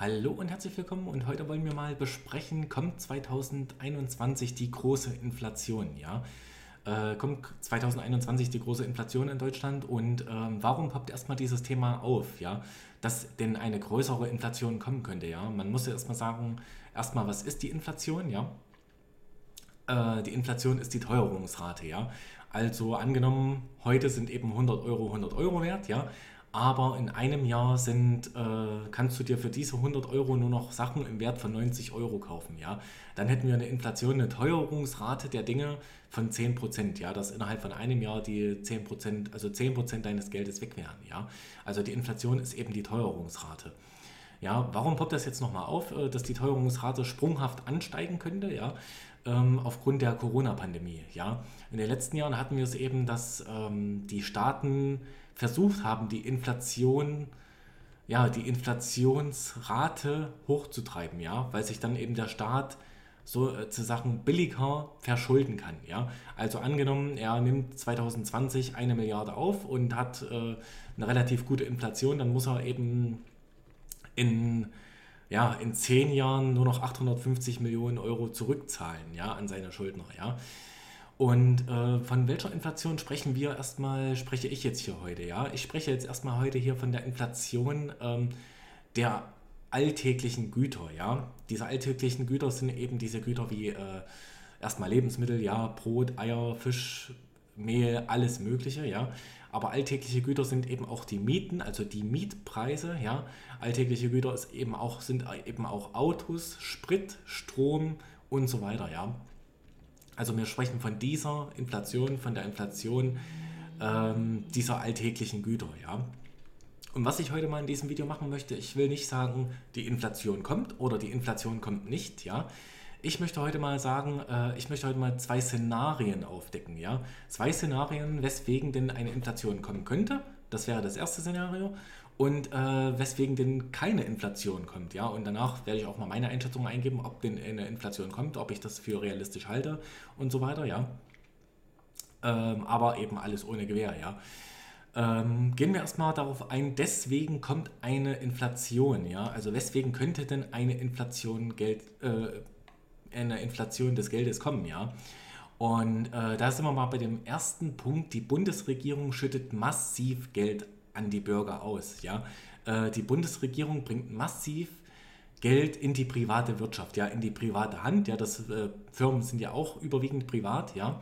Hallo und herzlich willkommen und heute wollen wir mal besprechen, kommt 2021 die große Inflation, ja? Äh, kommt 2021 die große Inflation in Deutschland und ähm, warum poppt erstmal dieses Thema auf, ja? Dass denn eine größere Inflation kommen könnte, ja? Man muss ja erstmal sagen, erstmal, was ist die Inflation, ja? Äh, die Inflation ist die Teuerungsrate, ja? Also angenommen, heute sind eben 100 Euro 100 Euro wert, ja? Aber in einem Jahr sind, äh, kannst du dir für diese 100 Euro nur noch Sachen im Wert von 90 Euro kaufen. Ja? Dann hätten wir eine Inflation, eine Teuerungsrate der Dinge von 10%, ja, dass innerhalb von einem Jahr die 10%, also 10% deines Geldes weg wären. Ja? Also die Inflation ist eben die Teuerungsrate. Ja, warum poppt das jetzt nochmal auf, äh, dass die Teuerungsrate sprunghaft ansteigen könnte? Ja, ähm, aufgrund der Corona-Pandemie. Ja, in den letzten Jahren hatten wir es eben, dass ähm, die Staaten versucht haben, die Inflation, ja, die Inflationsrate hochzutreiben, ja, weil sich dann eben der Staat so äh, zu Sachen billiger verschulden kann, ja. Also angenommen, er nimmt 2020 eine Milliarde auf und hat äh, eine relativ gute Inflation, dann muss er eben in ja, in zehn Jahren nur noch 850 Millionen Euro zurückzahlen, ja, an seine Schuldner, ja. Und äh, von welcher Inflation sprechen wir erstmal, spreche ich jetzt hier heute, ja? Ich spreche jetzt erstmal heute hier von der Inflation ähm, der alltäglichen Güter, ja? Diese alltäglichen Güter sind eben diese Güter wie äh, erstmal Lebensmittel, ja, Brot, Eier, Fisch, Mehl, alles Mögliche, ja. Aber alltägliche Güter sind eben auch die Mieten, also die Mietpreise, ja. Alltägliche Güter ist eben auch, sind eben auch Autos, Sprit, Strom und so weiter, ja. Also wir sprechen von dieser Inflation, von der Inflation ähm, dieser alltäglichen Güter, ja. Und was ich heute mal in diesem Video machen möchte, ich will nicht sagen, die Inflation kommt oder die Inflation kommt nicht, ja. Ich möchte heute mal sagen, äh, ich möchte heute mal zwei Szenarien aufdecken, ja. Zwei Szenarien, weswegen denn eine Inflation kommen könnte. Das wäre das erste Szenario und äh, weswegen denn keine Inflation kommt. Ja? Und danach werde ich auch mal meine Einschätzung eingeben, ob denn eine Inflation kommt, ob ich das für realistisch halte und so weiter. Ja? Ähm, aber eben alles ohne Gewehr. Ja? Ähm, gehen wir erstmal darauf ein, deswegen kommt eine Inflation. Ja? Also weswegen könnte denn eine Inflation, Geld, äh, eine Inflation des Geldes kommen? Ja? Und äh, da sind wir mal bei dem ersten Punkt. Die Bundesregierung schüttet massiv Geld an die Bürger aus. Ja? Äh, die Bundesregierung bringt massiv Geld in die private Wirtschaft, ja, in die private Hand. Ja, das äh, Firmen sind ja auch überwiegend privat, ja.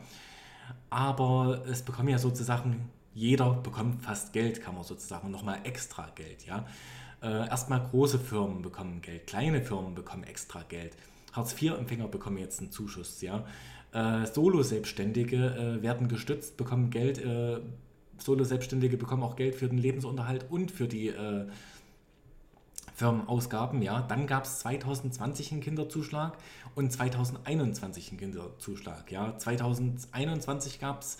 Aber es bekommen ja sozusagen, jeder bekommt fast Geld, kann man sozusagen, nochmal extra Geld, ja. Äh, erstmal große Firmen bekommen Geld, kleine Firmen bekommen extra Geld. Hartz-IV-Empfänger bekommen jetzt einen Zuschuss, ja. Äh, Solo-Selbstständige äh, werden gestützt, bekommen Geld, äh, Solo-Selbstständige bekommen auch Geld für den Lebensunterhalt und für die äh, Firmenausgaben. Ja. Dann gab es 2020 einen Kinderzuschlag und 2021 einen Kinderzuschlag. Ja. 2021 gab es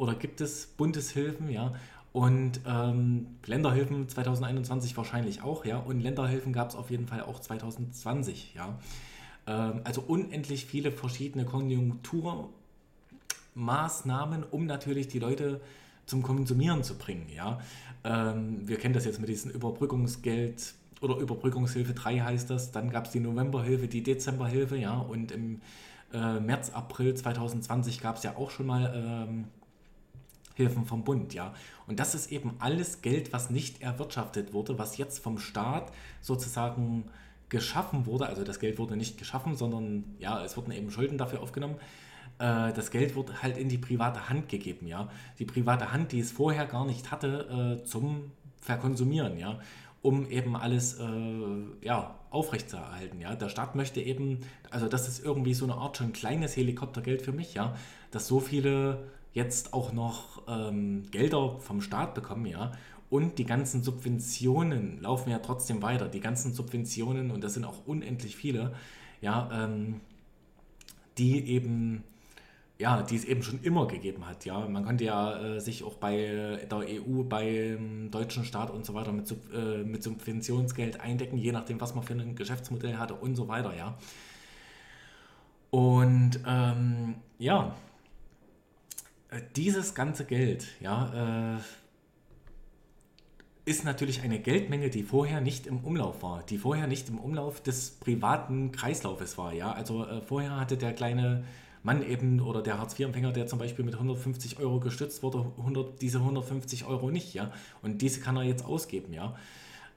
oder gibt es Bundeshilfen, ja, und ähm, Länderhilfen 2021 wahrscheinlich auch, ja, und Länderhilfen gab es auf jeden Fall auch 2020, ja. Ähm, also unendlich viele verschiedene Konjunkturmaßnahmen, um natürlich die Leute zum Konsumieren zu bringen. Ja? Ähm, wir kennen das jetzt mit diesem Überbrückungsgeld oder Überbrückungshilfe 3 heißt das. Dann gab es die Novemberhilfe, die Dezemberhilfe, ja, und im äh, März, April 2020 gab es ja auch schon mal ähm, Hilfen vom Bund, ja. Und das ist eben alles Geld, was nicht erwirtschaftet wurde, was jetzt vom Staat sozusagen geschaffen wurde. Also das Geld wurde nicht geschaffen, sondern ja, es wurden eben Schulden dafür aufgenommen äh, das Geld wird halt in die private Hand gegeben, ja. Die private Hand, die es vorher gar nicht hatte, äh, zum Verkonsumieren, ja, um eben alles äh, ja, aufrechtzuerhalten, ja. Der Staat möchte eben, also das ist irgendwie so eine Art schon kleines Helikoptergeld für mich, ja, dass so viele jetzt auch noch ähm, Gelder vom Staat bekommen, ja, und die ganzen Subventionen laufen ja trotzdem weiter. Die ganzen Subventionen, und das sind auch unendlich viele, ja, ähm, die eben ja, die es eben schon immer gegeben hat. Ja, man konnte ja äh, sich auch bei der EU, beim deutschen Staat und so weiter mit, äh, mit Subventionsgeld eindecken, je nachdem, was man für ein Geschäftsmodell hatte und so weiter. Ja, und ähm, ja, äh, dieses ganze Geld, ja, äh, ist natürlich eine Geldmenge, die vorher nicht im Umlauf war, die vorher nicht im Umlauf des privaten Kreislaufes war. Ja? Also äh, vorher hatte der kleine Mann eben oder der Hartz-IV-Empfänger, der zum Beispiel mit 150 Euro gestützt wurde, 100, diese 150 Euro nicht. Ja? Und diese kann er jetzt ausgeben. Ja?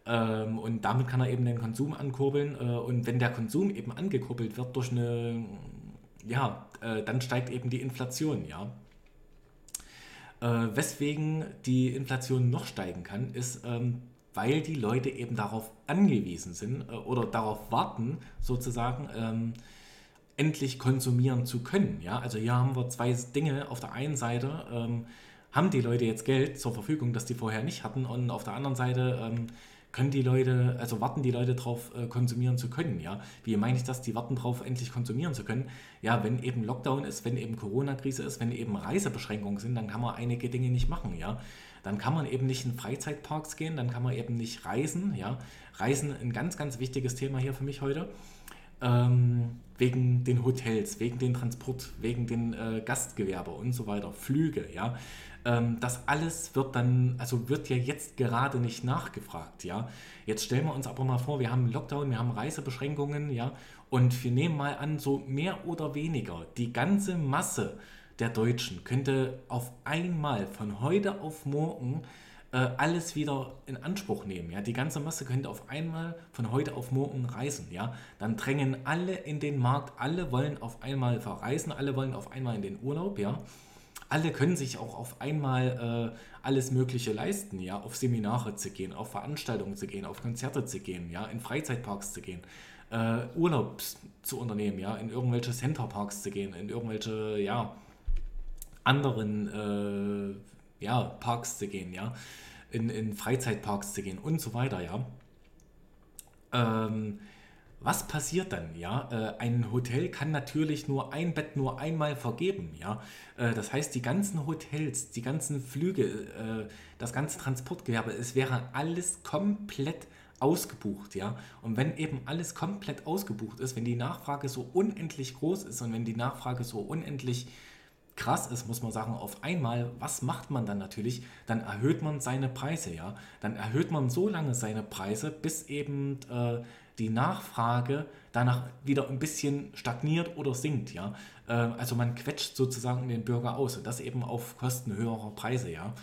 Ähm, und damit kann er eben den Konsum ankurbeln. Äh, und wenn der Konsum eben angekurbelt wird durch eine, ja, äh, dann steigt eben die Inflation. Ja? Äh, weswegen die Inflation noch steigen kann, ist, ähm, weil die Leute eben darauf angewiesen sind äh, oder darauf warten, sozusagen, ähm, endlich konsumieren zu können. Ja? Also hier haben wir zwei Dinge. Auf der einen Seite ähm, haben die Leute jetzt Geld zur Verfügung, das die vorher nicht hatten, und auf der anderen Seite ähm, können die Leute, also warten die Leute darauf, äh, konsumieren zu können, ja. Wie meine ich das? Die warten darauf, endlich konsumieren zu können. Ja, wenn eben Lockdown ist, wenn eben Corona-Krise ist, wenn eben Reisebeschränkungen sind, dann kann man einige Dinge nicht machen, ja. Dann kann man eben nicht in Freizeitparks gehen, dann kann man eben nicht reisen, ja. Reisen ein ganz, ganz wichtiges Thema hier für mich heute. Ähm, wegen den Hotels, wegen den Transport, wegen den äh, Gastgewerbe und so weiter, Flüge, ja. Ähm, das alles wird dann, also wird ja jetzt gerade nicht nachgefragt, ja. Jetzt stellen wir uns aber mal vor, wir haben Lockdown, wir haben Reisebeschränkungen, ja, und wir nehmen mal an, so mehr oder weniger die ganze Masse der Deutschen könnte auf einmal von heute auf morgen äh, alles wieder in Anspruch nehmen. Ja? Die ganze Masse könnte auf einmal von heute auf morgen reisen. Ja? Dann drängen alle in den Markt, alle wollen auf einmal verreisen, alle wollen auf einmal in den Urlaub. Ja? alle können sich auch auf einmal äh, alles Mögliche leisten, ja, auf Seminare zu gehen, auf Veranstaltungen zu gehen, auf Konzerte zu gehen, ja, in Freizeitparks zu gehen, äh, Urlaub zu unternehmen, ja, in irgendwelche Centerparks zu gehen, in irgendwelche, ja, anderen, äh, ja, Parks zu gehen, ja, in, in Freizeitparks zu gehen und so weiter, ja. Ähm, was passiert dann? Ja, äh, ein Hotel kann natürlich nur ein Bett nur einmal vergeben. Ja, äh, das heißt, die ganzen Hotels, die ganzen Flüge, äh, das ganze Transportgewerbe, es wäre alles komplett ausgebucht, ja. Und wenn eben alles komplett ausgebucht ist, wenn die Nachfrage so unendlich groß ist und wenn die Nachfrage so unendlich krass ist, muss man sagen, auf einmal, was macht man dann natürlich? Dann erhöht man seine Preise, ja. Dann erhöht man so lange seine Preise, bis eben äh, die Nachfrage danach wieder ein bisschen stagniert oder sinkt, ja. Äh, also man quetscht sozusagen den Bürger aus und das eben auf Kosten höherer Preise, ja.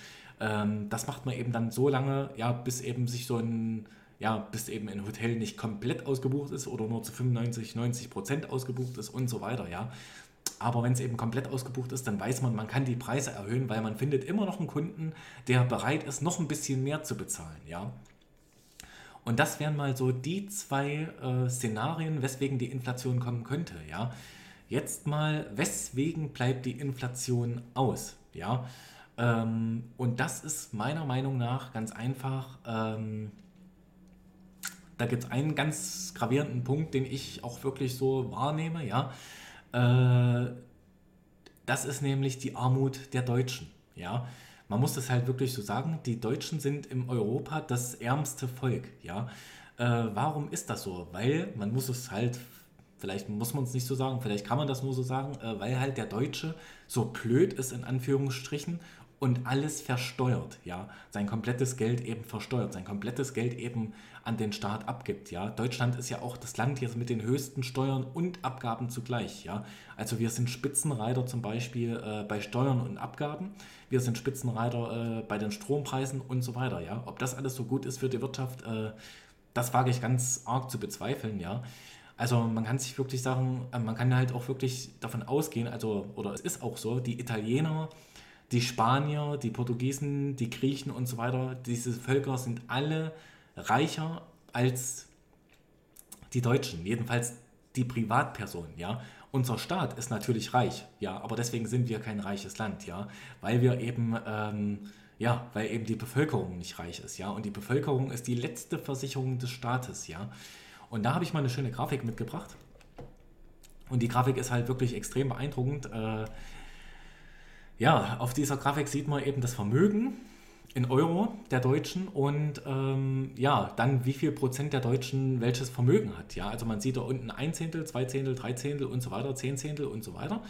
Ähm, das macht man eben dann so lange, ja, bis eben sich so ein, ja, bis eben ein Hotel nicht komplett ausgebucht ist oder nur zu 95, 90 Prozent ausgebucht ist und so weiter, ja. Aber wenn es eben komplett ausgebucht ist, dann weiß man, man kann die Preise erhöhen, weil man findet immer noch einen Kunden, der bereit ist, noch ein bisschen mehr zu bezahlen, ja. Und das wären mal so die zwei äh, Szenarien, weswegen die Inflation kommen könnte. Ja? Jetzt mal, weswegen bleibt die Inflation aus? Ja? Ähm, und das ist meiner Meinung nach ganz einfach. Ähm, da gibt es einen ganz gravierenden Punkt, den ich auch wirklich so wahrnehme. Ja? Äh, das ist nämlich die Armut der Deutschen. Ja? man muss das halt wirklich so sagen, die Deutschen sind im Europa das ärmste Volk, ja. Äh, warum ist das so? Weil man muss es halt, vielleicht muss man es nicht so sagen, vielleicht kann man das nur so sagen, äh, weil halt der Deutsche so blöd ist in Anführungsstrichen und alles versteuert, ja, sein komplettes Geld eben versteuert, sein komplettes Geld eben an den Staat abgibt, ja. Deutschland ist ja auch das Land jetzt mit den höchsten Steuern und Abgaben zugleich, ja. Also wir sind Spitzenreiter zum Beispiel äh, bei Steuern und Abgaben, wir sind Spitzenreiter äh, bei den Strompreisen und so weiter, ja. Ob das alles so gut ist für die Wirtschaft, äh, das wage ich ganz arg zu bezweifeln, ja. Also man kann sich wirklich sagen, äh, man kann halt auch wirklich davon ausgehen, also, oder es ist auch so, die Italiener, die Spanier, die Portugiesen, die Griechen und so weiter, diese Völker sind alle reicher als die Deutschen, jedenfalls die Privatpersonen, ja. Unser Staat ist natürlich reich, ja, aber deswegen sind wir kein reiches Land, ja, weil wir eben, ähm, ja, weil eben die Bevölkerung nicht reich ist, ja, und die Bevölkerung ist die letzte Versicherung des Staates, ja. Und da habe ich mal eine schöne Grafik mitgebracht. Und die Grafik ist halt wirklich extrem beeindruckend. Äh, ja, auf dieser Grafik sieht man eben das Vermögen in Euro der Deutschen und ähm, ja, dann wie viel Prozent der Deutschen welches Vermögen hat. Ja, also man sieht da unten ein Zehntel, zwei Zehntel, drei Zehntel und so weiter, zehn Zehntel und so weiter.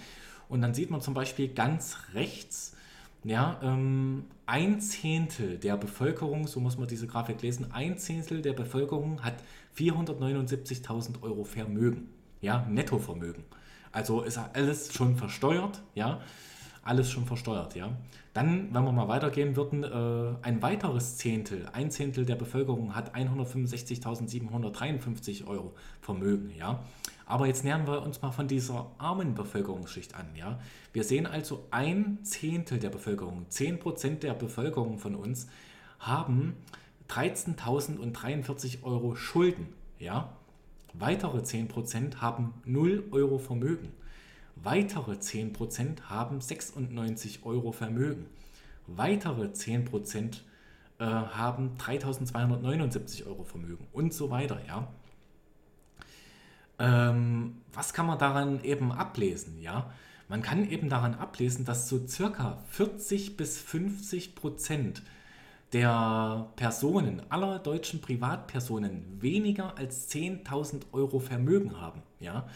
Und dann sieht man zum Beispiel ganz rechts ja, ähm, ein Zehntel der Bevölkerung, so muss man diese Grafik lesen, ein Zehntel der Bevölkerung hat 479.000 Euro Vermögen, ja, Nettovermögen. Also ist alles schon versteuert, ja, alles schon versteuert, ja. Dann, wenn wir mal weitergehen würden, äh, ein weiteres Zehntel, ein Zehntel der Bevölkerung hat 165.753 Euro Vermögen, ja. Aber jetzt nähern wir uns mal von dieser armen Bevölkerungsschicht an. Ja? Wir sehen also ein Zehntel der Bevölkerung, 10% der Bevölkerung von uns haben 13.043 Euro Schulden. Ja? Weitere 10% haben 0 Euro Vermögen. Weitere 10% haben 96 Euro Vermögen. Weitere 10% äh, haben 3.279 Euro Vermögen und so weiter. Ja? Ähm, was kann man daran eben ablesen? Ja, man kann eben daran ablesen, dass so circa 40 bis 50 Prozent der Personen, aller deutschen Privatpersonen, weniger als 10.000 Euro Vermögen haben. Ja?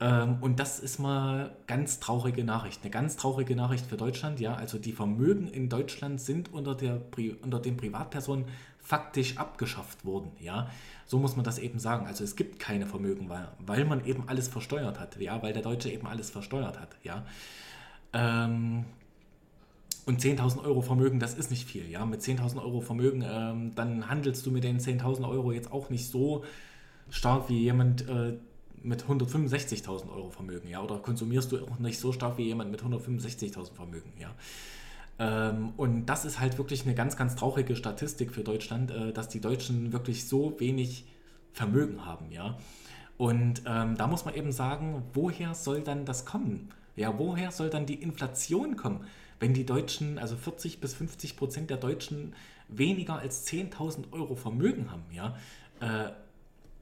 Ähm, und das ist mal ganz traurige Nachricht, eine ganz traurige Nachricht für Deutschland. Ja? Also die Vermögen in Deutschland sind unter, der, unter den Privatpersonen faktisch abgeschafft worden. Ja? So muss man das eben sagen. Also es gibt keine Vermögen, weil, weil man eben alles versteuert hat, ja, weil der Deutsche eben alles versteuert hat, ja. Ähm, und 10.000 Euro Vermögen, das ist nicht viel, ja. Mit 10.000 Euro Vermögen, ähm, dann handelst du mit den 10.000 Euro jetzt auch nicht so stark wie jemand äh, mit 165.000 Euro Vermögen, ja. Oder konsumierst du auch nicht so stark wie jemand mit 165.000 Vermögen, ja. Ähm, und das ist halt wirklich eine ganz, ganz traurige Statistik für Deutschland, äh, dass die Deutschen wirklich so wenig Vermögen haben, ja. Und ähm, da muss man eben sagen, woher soll dann das kommen? Ja, woher soll dann die Inflation kommen, wenn die Deutschen, also 40 bis 50 Prozent der Deutschen weniger als 10.000 Euro Vermögen haben, ja? Äh,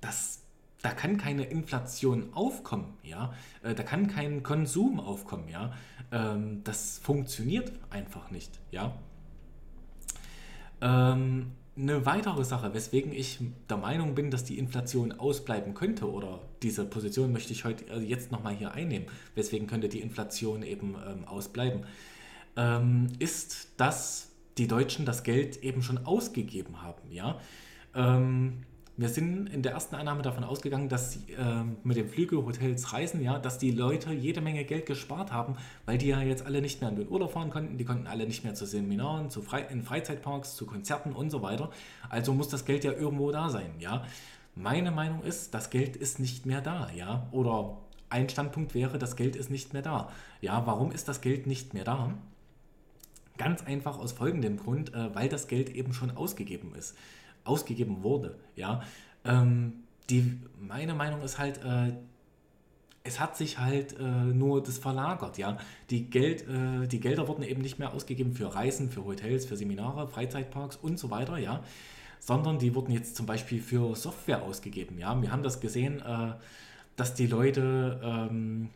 das, da kann keine Inflation aufkommen, ja, äh, da kann kein Konsum aufkommen, ja, ähm, das funktioniert einfach nicht, ja. Ähm, eine weitere Sache, weswegen ich der Meinung bin, dass die Inflation ausbleiben könnte, oder diese Position möchte ich heute also jetzt nochmal hier einnehmen, weswegen könnte die Inflation eben ähm, ausbleiben, ist, dass die Deutschen das Geld eben schon ausgegeben haben, ja. Ähm, wir sind in der ersten Annahme davon ausgegangen, dass äh, mit den Flüge, Hotels, Reisen, ja, dass die Leute jede Menge Geld gespart haben, weil die ja jetzt alle nicht mehr in den Urlaub fahren konnten, die konnten alle nicht mehr zu Seminaren, zu Fre in Freizeitparks, zu Konzerten und so weiter. Also muss das Geld ja irgendwo da sein, ja. Meine Meinung ist, das Geld ist nicht mehr da, ja. Oder ein Standpunkt wäre, das Geld ist nicht mehr da. Ja, warum ist das Geld nicht mehr da? Ganz einfach aus folgendem Grund, äh, weil das Geld eben schon ausgegeben ist ausgegeben wurde. Ja, ähm, die, meine Meinung ist halt, äh, es hat sich halt äh, nur das verlagert, ja. Die, Geld, äh, die Gelder wurden eben nicht mehr ausgegeben für Reisen, für Hotels, für Seminare, Freizeitparks und so weiter, ja. Sondern die wurden jetzt zum Beispiel für Software ausgegeben, ja. Wir haben das gesehen, äh, dass die Leute ähm,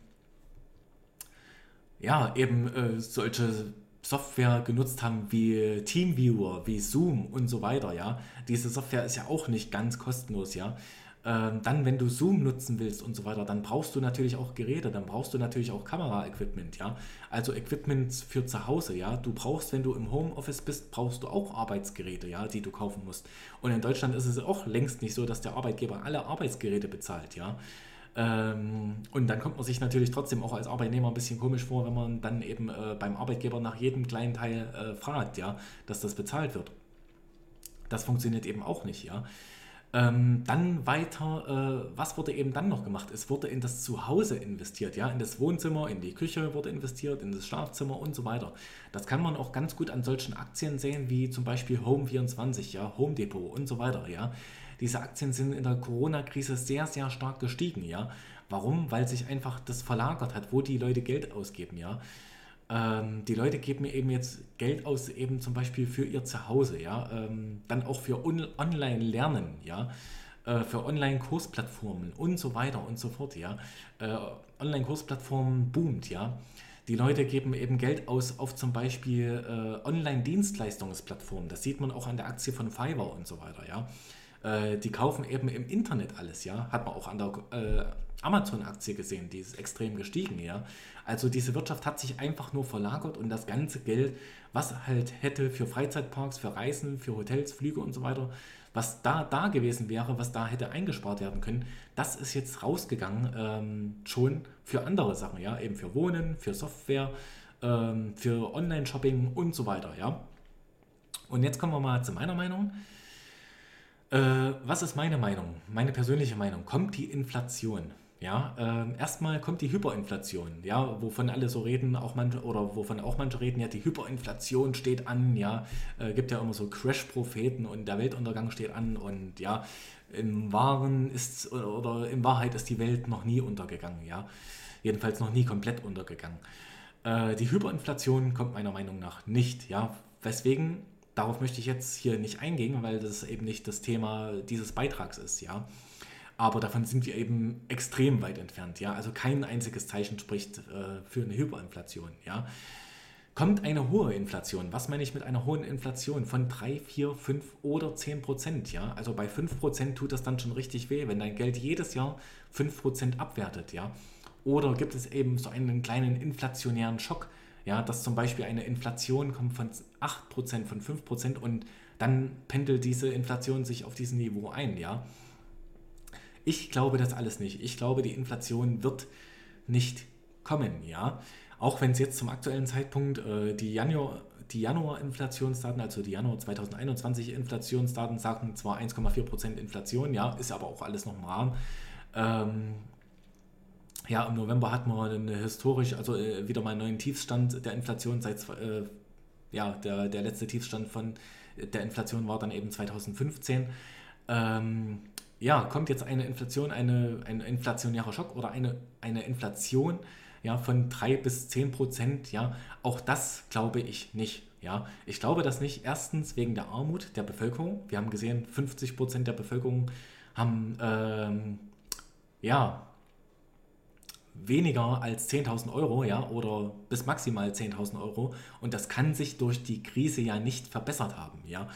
ja eben äh, solche Software genutzt haben wie Teamviewer, wie Zoom und so weiter, ja. Diese Software ist ja auch nicht ganz kostenlos, ja. Ähm, dann, wenn du Zoom nutzen willst und so weiter, dann brauchst du natürlich auch Geräte, dann brauchst du natürlich auch Kamera-Equipment, ja. Also Equipment für zu Hause, ja. Du brauchst, wenn du im Homeoffice bist, brauchst du auch Arbeitsgeräte, ja, die du kaufen musst. Und in Deutschland ist es auch längst nicht so, dass der Arbeitgeber alle Arbeitsgeräte bezahlt, ja. Ähm, und dann kommt man sich natürlich trotzdem auch als Arbeitnehmer ein bisschen komisch vor, wenn man dann eben äh, beim Arbeitgeber nach jedem kleinen Teil äh, fragt, ja, dass das bezahlt wird. Das funktioniert eben auch nicht, ja. Ähm, dann weiter, äh, was wurde eben dann noch gemacht? Es wurde in das Zuhause investiert, ja, in das Wohnzimmer, in die Küche wurde investiert, in das Schlafzimmer und so weiter. Das kann man auch ganz gut an solchen Aktien sehen, wie zum Beispiel Home24, ja, Home Depot und so weiter, ja diese Aktien sind in der Corona-Krise sehr, sehr stark gestiegen, ja. Warum? Weil sich einfach das verlagert hat, wo die Leute Geld ausgeben, ja. Ähm, die Leute geben eben jetzt Geld aus, eben zum Beispiel für ihr Zuhause, ja. Ähm, dann auch für On Online-Lernen, ja. Äh, für Online-Kursplattformen und so weiter und so fort, ja. Äh, Online-Kursplattformen boomt, ja. Die Leute geben eben Geld aus auf zum Beispiel äh, Online-Dienstleistungsplattformen. Das sieht man auch an der Aktie von Fiverr und so weiter, ja. Äh, die kaufen eben im Internet alles, ja. Hat man auch an der äh, Amazon-Aktie gesehen, die ist extrem gestiegen, ja. Also diese Wirtschaft hat sich einfach nur verlagert und das ganze Geld, was halt hätte für Freizeitparks, für Reisen, für Hotels, Flüge und so weiter, was da da gewesen wäre, was da hätte eingespart werden können, das ist jetzt rausgegangen ähm, schon für andere Sachen, ja, eben für Wohnen, für Software, ähm, für Online-Shopping und so weiter, ja. Und jetzt kommen wir mal zu meiner Meinung. Äh, was ist meine Meinung? Meine persönliche Meinung. Kommt die Inflation? Ja, äh, erstmal kommt die Hyperinflation, ja, wovon alle so reden, auch manche, oder wovon auch manche reden, ja, die Hyperinflation steht an, ja, äh, gibt ja immer so Crash-Propheten und der Weltuntergang steht an und ja, im Wahren ist, oder, in Wahrheit ist die Welt noch nie untergegangen, ja, jedenfalls noch nie komplett untergegangen. Äh, die Hyperinflation kommt meiner Meinung nach nicht, ja, weswegen, darauf möchte ich jetzt hier nicht eingehen, weil das eben nicht das Thema dieses Beitrags ist, ja. Aber davon sind wir eben extrem weit entfernt. Ja? Also kein einziges Zeichen spricht äh, für eine Hyperinflation. Ja? Kommt eine hohe Inflation, was meine ich mit einer hohen Inflation von 3, 4, 5 oder 10 Prozent? Ja? Also bei 5 Prozent tut das dann schon richtig weh, wenn dein Geld jedes Jahr 5 Prozent abwertet. Ja? Oder gibt es eben so einen kleinen inflationären Schock, ja, dass zum Beispiel eine Inflation kommt von 8%, von 5% und dann pendelt diese Inflation sich auf diesem Niveau ein, ja. Ich glaube das alles nicht. Ich glaube, die Inflation wird nicht kommen, ja. Auch wenn es jetzt zum aktuellen Zeitpunkt äh, die Januar, die Januar-Inflationsdaten, also die Januar 2021 Inflationsdaten sagen zwar 1,4% Inflation, ja, ist aber auch alles noch im Rahmen. Ähm, ja, im November hatten wir eine historisch, also äh, wieder mal einen neuen Tiefstand der Inflation seit, äh, ja, der, der letzte Tiefstand von der Inflation war dann eben 2015. Ähm, ja, kommt jetzt eine Inflation, eine, ein inflationärer Schock oder eine, eine Inflation ja, von 3 bis 10 Prozent, ja, auch das glaube ich nicht. Ja, ich glaube das nicht. Erstens wegen der Armut der Bevölkerung. Wir haben gesehen, 50 Prozent der Bevölkerung haben ähm, ja, weniger als 10.000 Euro, ja, oder bis maximal 10.000 Euro. Und das kann sich durch die Krise ja nicht verbessert haben, ja.